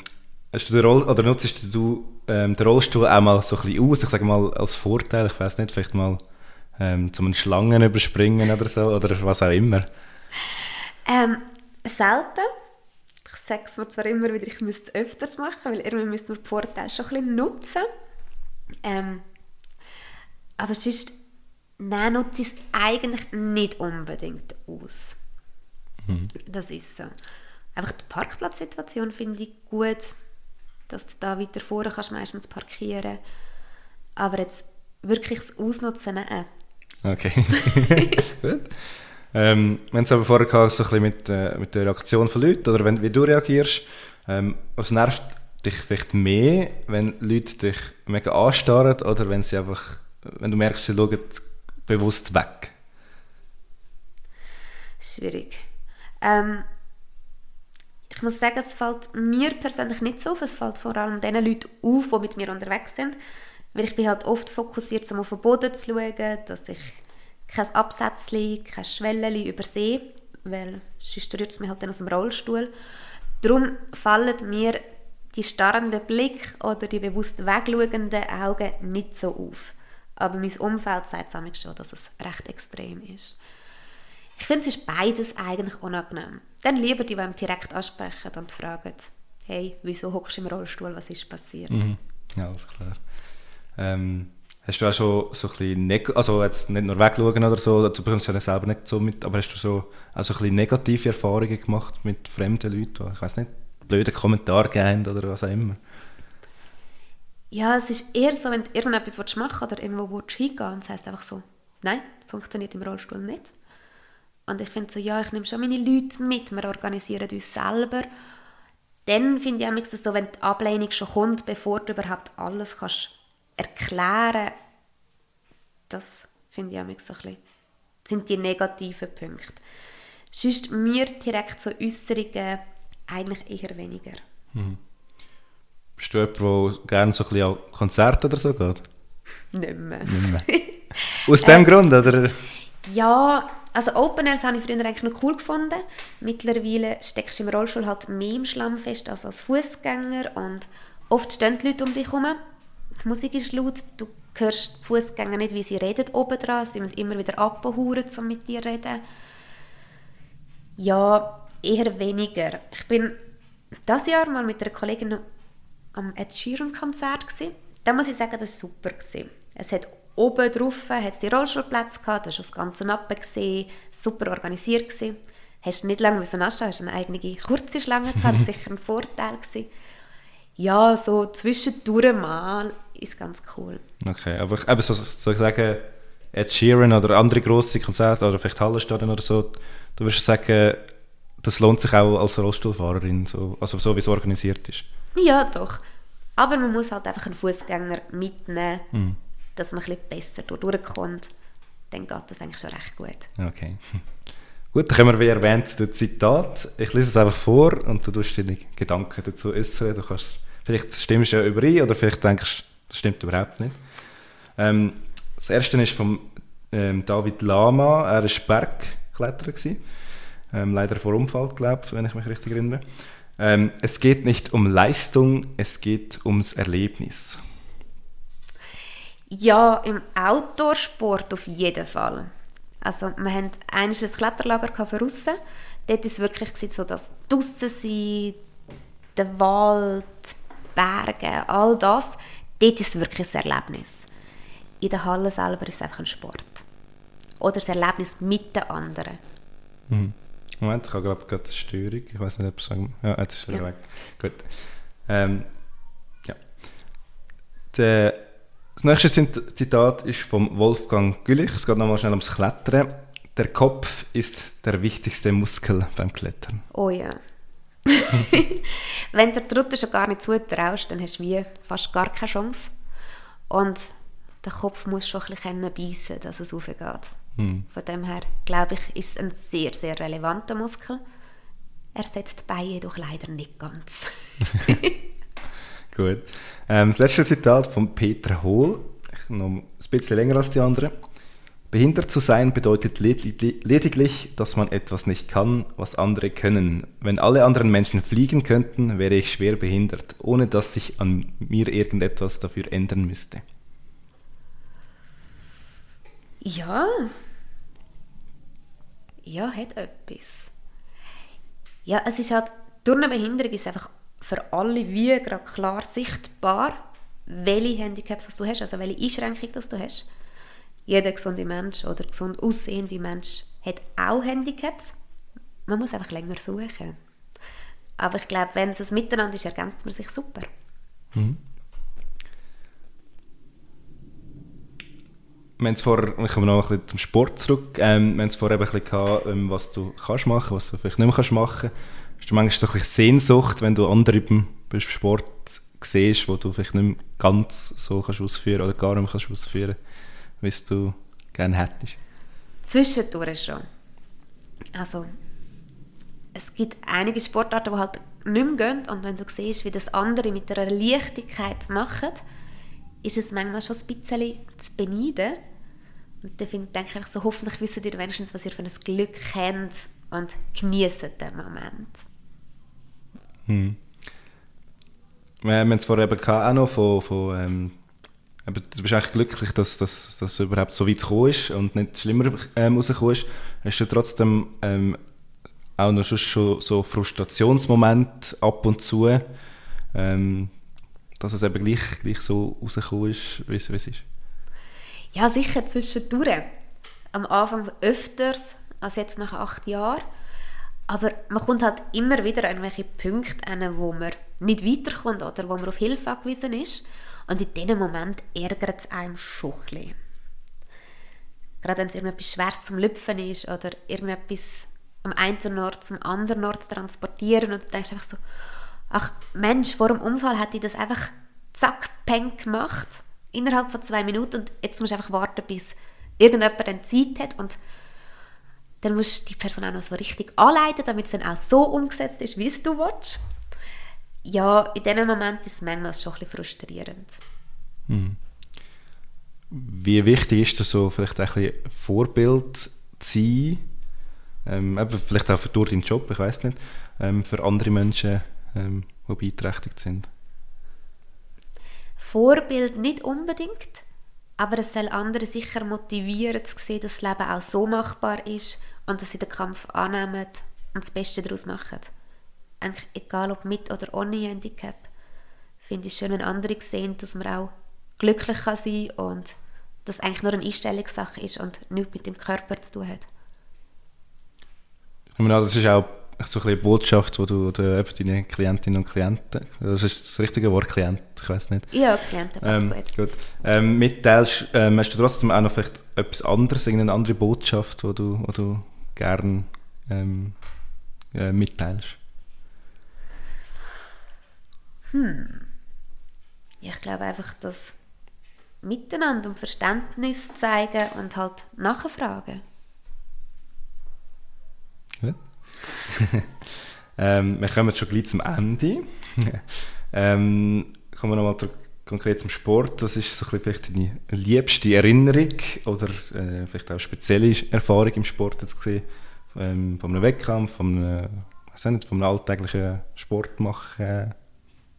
hast du den Roll oder nutzt du ähm, den Rollstuhl auch mal so ein bisschen aus? Ich sage mal als Vorteil, ich weiß nicht, vielleicht mal ähm, zum Schlangen überspringen oder so oder was auch immer. Ähm, selten sage es mir zwar immer wieder, ich müsste es öfters machen, weil irgendwie müsste man die Vorteile schon ein bisschen nutzen. Ähm, aber sonst nein, nutze ich es eigentlich nicht unbedingt aus. Mhm. Das ist so. Einfach die Parkplatzsituation finde ich gut, dass du da weiter vorne kannst meistens parkieren. Aber jetzt wirklich das Ausnutzen, nein. Okay, gut. Ähm, wir haben es aber vorher gehabt, so ein bisschen mit, äh, mit der Reaktion von Leuten oder wenn, wie du reagierst. Ähm, was nervt dich vielleicht mehr, wenn Leute dich mega anstarren oder wenn sie einfach, wenn du merkst, sie schauen bewusst weg? Schwierig. Ähm, ich muss sagen, es fällt mir persönlich nicht so auf. Es fällt vor allem den Leuten auf, die mit mir unterwegs sind. Weil ich bin halt oft fokussiert, um auf den Boden zu schauen, dass ich kein Absätzchen, kein Schwellchen übersehen, weil sonst rührt es mich halt dann aus dem Rollstuhl. Darum fallen mir die starrenden Blick oder die bewusst wegschauenden Augen nicht so auf. Aber mein Umfeld sagt es schon, dass es recht extrem ist. Ich finde, es ist beides eigentlich unangenehm. Dann lieber die, die einem direkt ansprechen und fragen, hey, wieso hockst du im Rollstuhl, was ist passiert? Mhm. Ja, alles klar. Ähm, Hast du auch schon so ein bisschen, also jetzt nicht nur wegschauen oder so, du bekommst ja selber nicht so mit, aber hast du so, auch ein bisschen negative Erfahrungen gemacht mit fremden Leuten, die, ich weiß nicht, blöde Kommentare geben oder was auch immer? Ja, es ist eher so, wenn du irgendetwas machen oder irgendwo willst hingehen und es heisst einfach so, nein, funktioniert im Rollstuhl nicht. Und ich finde so, ja, ich nehme schon meine Leute mit, wir organisieren uns selber. Dann finde ich es so, wenn die Ablehnung schon kommt, bevor du überhaupt alles kannst erklären, das finde ich so ein bisschen, sind die negativen Punkte. Sonst mir direkt so Äußerungen eigentlich eher weniger. Mhm. Bist du jemand, der gerne so ein bisschen an Konzerte oder so geht? Nicht mehr. Nicht mehr. Aus dem äh, Grund, oder? Ja, also Open Airs habe ich früher eigentlich noch cool gefunden. Mittlerweile steckst du im Rollstuhl halt mehr im Schlamm fest als als Fußgänger und oft stehen die Leute um dich herum die Musik ist laut, du hörst die Fußgänger nicht, wie sie reden oben dran, sie müssen immer wieder abhauen, um mit dir zu reden. Ja, eher weniger. Ich bin das Jahr mal mit einer Kollegin am Ed Sheeran Konzert gewesen. Da muss ich sagen, das war super. Gewesen. Es hat oben drauf hat die Rollstuhlplätze gehabt, du hast das ganze Nappen gesehen, super organisiert gewesen. Hast nicht lange anstehen, hast eine eigene kurze Schlange gehabt, das war sicher ein Vorteil gewesen. Ja, so zwischendurch mal ist ganz cool. Okay, aber eben so, sozusagen Ed Sheeran oder andere grosse Konzerte oder vielleicht Hallenstadien oder so, du würdest sagen, das lohnt sich auch als Rollstuhlfahrerin, so, also so wie es organisiert ist? Ja, doch. Aber man muss halt einfach einen Fußgänger mitnehmen, Mhm. dass man ein bisschen besser durchkommt. Dann geht das eigentlich schon recht gut. Okay. Gut, dann kommen wir wie erwähnt zu dem Zitat. Ich lese es einfach vor und du tust deine Gedanken dazu äußern. Du kannst, vielleicht stimmst du ja überein oder vielleicht denkst du, das stimmt überhaupt nicht. Ähm, das erste ist von ähm, David Lama. Er war Bergkletterer. gewesen. Ähm, leider vor Unfall, glaube ich, wenn ich mich richtig erinnere. Ähm, es geht nicht um Leistung, es geht ums Erlebnis. Ja, im Outdoor-Sport auf jeden Fall. Also wir hatten ein Kletterlager für draussen. Dort war es wirklich so, dass draussen sein, der Wald, die Berge, all das, dort ist wirklich ein Erlebnis. In der Halle selber ist es einfach ein Sport. Oder das Erlebnis mit den anderen. Moment, ich habe glaube gerade eine Störung. Ich weiß nicht, ob es sagen. Ja, jetzt ist er Ja. weg. Gut. Ähm, ja. Der, das nächste Zit- Zitat ist vom Wolfgang Güllich. Es geht nochmal schnell ums Klettern. Der Kopf ist der wichtigste Muskel beim Klettern. Oh ja. Wenn der Trutte schon gar nicht zutraust, dann hast du wie fast gar keine Chance. Und der Kopf muss schon ein bisschen beißen, dass es raufgeht. Hm. Von dem her, glaube ich, ist es ein sehr, sehr relevanter Muskel. Er setzt Beine jedoch leider nicht ganz. Gut. Ähm, das letzte Zitat von Peter Hohl. Ich noch ein bisschen länger als die anderen. Behindert zu sein bedeutet ledig- lediglich, dass man etwas nicht kann, was andere können. Wenn alle anderen Menschen fliegen könnten, wäre ich schwer behindert, ohne dass sich an mir irgendetwas dafür ändern müsste. Ja. Ja, hat etwas. Ja, es ist halt, durch eine Behinderung ist einfach für alle wie gerade klar sichtbar, welche Handicaps du hast, also welche Einschränkung du hast. Jeder gesunde Mensch oder gesund aussehende Mensch hat auch Handicaps. Man muss einfach länger suchen. Aber ich glaube, wenn es ein Miteinander ist, ergänzt man sich super. Wir haben es vorher, ich komme noch ein bisschen zum Sport zurück, ähm, wir haben es vorher eben ein bisschen gehabt, ähm, was du kannst machen, was du vielleicht nicht mehr kannst machen. Hast du manchmal doch ein bisschen Sehnsucht, wenn du andere beim, Sport siehst, wo du vielleicht nicht mehr ganz so kannst ausführen oder gar nicht mehr kannst ausführen, wie es du gerne hättest? Zwischendurch schon. Also, es gibt einige Sportarten, die halt nicht mehr gehen und wenn du siehst, wie das andere mit einer Leichtigkeit machen, ist es manchmal schon ein bisschen zu beneiden. Und dann denke ich so, hoffentlich wissen ihr wenigstens, was ihr für ein Glück habt und genießt den Moment. Wir haben es vorher eben auch noch von, von ähm, du bist eigentlich glücklich, dass das überhaupt so weit gekommen ist und nicht schlimmer ähm, rausgekommen ist. Hast du trotzdem ähm, auch noch schon, so Frustrationsmomente ab und zu, ähm, dass es eben gleich, gleich so rausgekommen ist, wie es ist? Ja, sicher zwischendurch. Am Anfang öfters als jetzt nach acht Jahren. Aber man kommt halt immer wieder an irgendwelche Punkte an, wo man nicht weiterkommt oder wo man auf Hilfe angewiesen ist. Und in diesem Moment ärgert es einem schon ein. Gerade wenn es irgendetwas Schweres zum Lüpfen ist oder irgendetwas am einen Ort zum anderen Ort zu transportieren und du denkst einfach so, ach Mensch, vor dem Unfall hätte ich das einfach zack, peng gemacht, innerhalb von zwei Minuten und jetzt musst du einfach warten, bis irgendjemand dann Zeit hat und dann musst du die Person auch noch so richtig anleiten, damit es dann auch so umgesetzt ist, wie du willst. Ja, in diesem Moment ist es manchmal schon ein bisschen frustrierend. Wie wichtig ist das so, vielleicht ein bisschen Vorbild zu sein, ähm, vielleicht auch für durch deinen Job, ich weiß nicht, ähm, für andere Menschen, ähm, die beeinträchtigt sind? Vorbild nicht unbedingt, aber es soll andere sicher motivieren zu sehen, dass das Leben auch so machbar ist und dass sie den Kampf annehmen und das Beste daraus machen. Eigentlich egal ob mit oder ohne Handicap, finde ich schön, wenn andere sehen, dass man auch glücklich kann sein kann und dass es eigentlich nur eine Einstellungssache ist und nichts mit dem Körper zu tun hat. Ich meine, das ist auch so eine Botschaft, die du oder eben deine Klientinnen und Klienten, das ist das richtige Wort, Klient, ich weiß nicht, Ja, Klienten passt ähm, gut. gut. Ähm, mitteilst, ähm, hast du trotzdem auch noch vielleicht etwas anderes, irgendeine andere Botschaft, die du, die du gerne ähm, äh, mitteilst? ich glaube einfach, dass Miteinander und Verständnis zeigen und halt nachfragen. Gut. ähm, wir kommen schon gleich zum Ende. ähm, kommen wir nochmal konkret zum Sport. Was ist so ein vielleicht deine liebste Erinnerung oder äh, vielleicht auch spezielle Erfahrung im Sport jetzt gesehen? Ähm, von einem Wettkampf, von einem, weiß nicht, von einem alltäglichen Sportmach äh,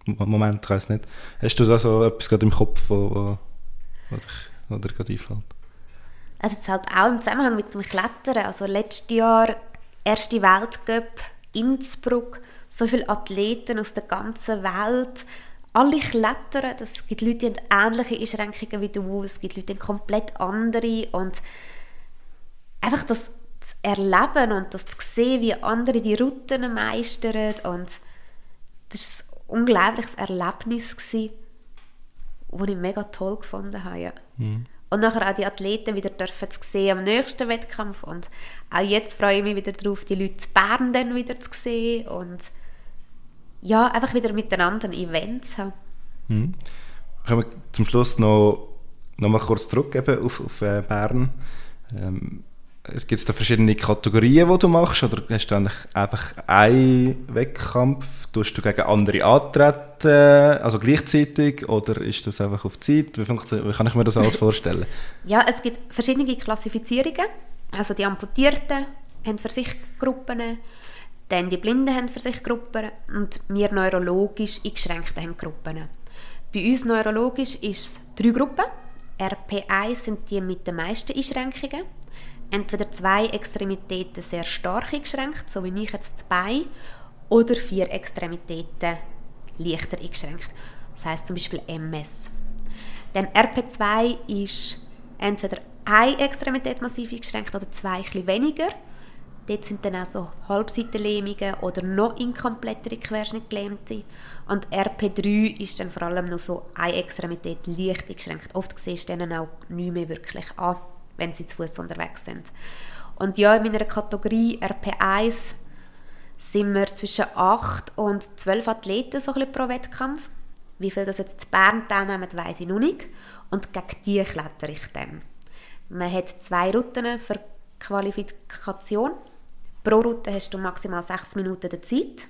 Moment, ich weiß nicht. Hast du da so etwas gerade im Kopf, wo, wo, wo dir gerade einfällt? Also jetzt halt auch im Zusammenhang mit dem Klettern. Also letztes Jahr erste Weltcup Innsbruck, so viele Athleten aus der ganzen Welt, alle klettern. Es gibt Leute, die haben ähnliche Einschränkungen wie du, es gibt Leute, die haben komplett andere und einfach das zu erleben und das zu sehen, wie andere die Routen meistern und das war ein unglaubliches Erlebnis, das ich mega toll gefunden habe. Ja. Mhm. Und nachher auch die Athleten wieder dürfen zu sehen am nächsten Wettkampf. Und auch jetzt freue ich mich wieder darauf, die Leute zu Bern dann wieder zu sehen. Und ja, einfach wieder miteinander ein Event zu haben. Mhm. Kommen wir zum Schluss noch, noch mal kurz zurück auf, auf äh, Bern. Ähm, Gibt es da verschiedene Kategorien, die du machst? Oder hast du eigentlich einfach einen Wettkampf? Tust du gegen andere antreten, also gleichzeitig? Oder ist das einfach auf Zeit? Wie, wie kann ich mir das alles vorstellen? ja, es gibt verschiedene Klassifizierungen. Also die Amputierten haben für sich Gruppen, dann die Blinden haben für sich Gruppen und wir neurologisch Eingeschränkten haben Gruppen. Bei uns neurologisch ist es drei Gruppen. RP1 sind die mit den meisten Einschränkungen entweder zwei Extremitäten sehr stark eingeschränkt, so wie ich jetzt zwei, oder vier Extremitäten leichter eingeschränkt. Das heißt zum Beispiel MS. Denn RP2 ist entweder eine Extremität massiv eingeschränkt oder zwei ein weniger. Dort sind dann auch Halbseitenlähmungen oder noch inkomplettere Querschnittgelähmte. Und RP3 ist dann vor allem noch so eine Extremität leicht eingeschränkt. Oft siehst du dann auch nicht mehr wirklich an wenn sie zu Fuß unterwegs sind. Und ja, in meiner Kategorie RP1 sind wir zwischen 8 und 12 Athleten so ein pro Wettkampf. Wie viel das jetzt zu Bern teilnehmen, weiß ich noch nicht. Und gegen die klettere ich dann. Man hat zwei Routen für Qualifikation. Pro Route hast du maximal 6 Minuten Zeit.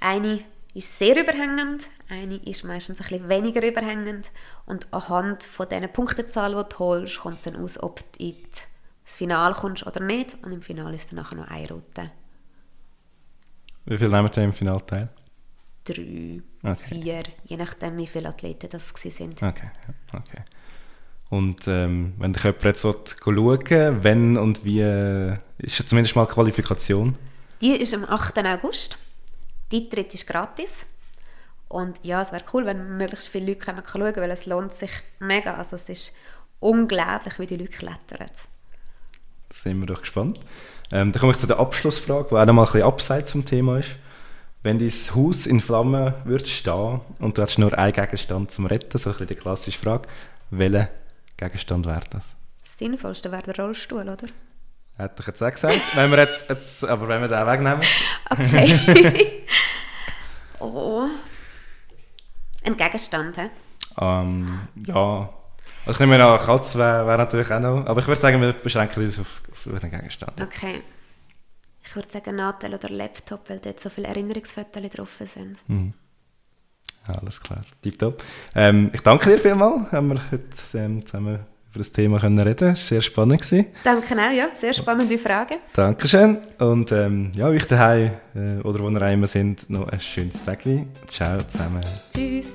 Eine ist sehr überhängend, eine ist meistens ein bisschen weniger überhängend und anhand von diesen Punktezahl, die du holst, kommt es dann aus, ob du in das Finale kommst oder nicht und im Finale ist dann nachher noch eine Route. Wie viele nehmen im Finale teil? Drei, okay. vier, je nachdem wie viele Athleten das sind. Okay, okay. Und ähm, wenn dich jemand jetzt schauen wenn und wie, ist ja zumindest mal Qualifikation? Die ist am 8. August. Die Eintritt ist gratis. Und ja, es wäre cool, wenn möglichst viele Leute schauen können, weil es lohnt sich mega. Also es ist unglaublich, wie die Leute klettern. Da sind wir doch gespannt. Ähm, dann komme ich zu der Abschlussfrage, die auch noch mal ein bisschen abseits vom Thema ist. Wenn dein Haus in Flammen würde stehen und du hättest nur einen Gegenstand zum Retten, so ein bisschen die klassische Frage, welcher Gegenstand wäre das? Das Sinnvollste wäre der Rollstuhl, oder? Hätte ich jetzt auch gesagt. wenn wir jetzt, jetzt, aber wenn wir den wegnehmen. Okay. Oh. Ein Gegenstand, hä? Ähm, ja. Also ich nehme an, Katze wäre wär natürlich auch noch. Aber ich würde sagen, wir beschränken uns auf, auf einen Gegenstand. Okay. Ich würde sagen Nadel oder Laptop, weil dort so viele Erinnerungsfotos drauf sind. Mhm. alles klar. Tipptopp. Ähm, ich danke dir vielmals. Haben wir heute ähm, zusammen über das Thema können reden. Es war sehr spannend. Gewesen. Danke auch, ja. Sehr spannende Fragen. Dankeschön. Und ähm, ja, euch daheim äh, oder wo ihr immer sind, noch ein schönes Tag. Ciao zusammen. Tschüss.